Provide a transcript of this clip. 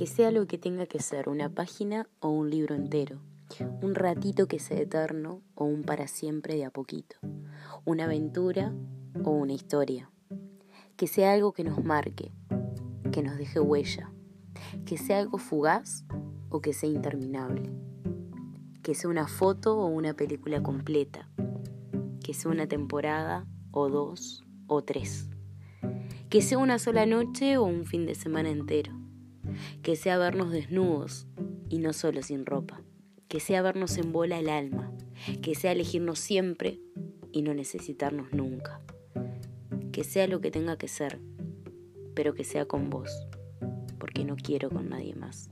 que sea lo que tenga que ser, una página o un libro entero, un ratito que sea eterno o un para siempre de a poquito, una aventura o una historia, que sea algo que nos marque, que nos deje huella, que sea algo fugaz o que sea interminable, que sea una foto o una película completa, que sea una temporada o dos o tres, que sea una sola noche o un fin de semana entero que sea vernos desnudos y no solo sin ropa, que sea vernos en bola el alma, que sea elegirnos siempre y no necesitarnos nunca, que sea lo que tenga que ser, pero que sea con vos, porque no quiero con nadie más.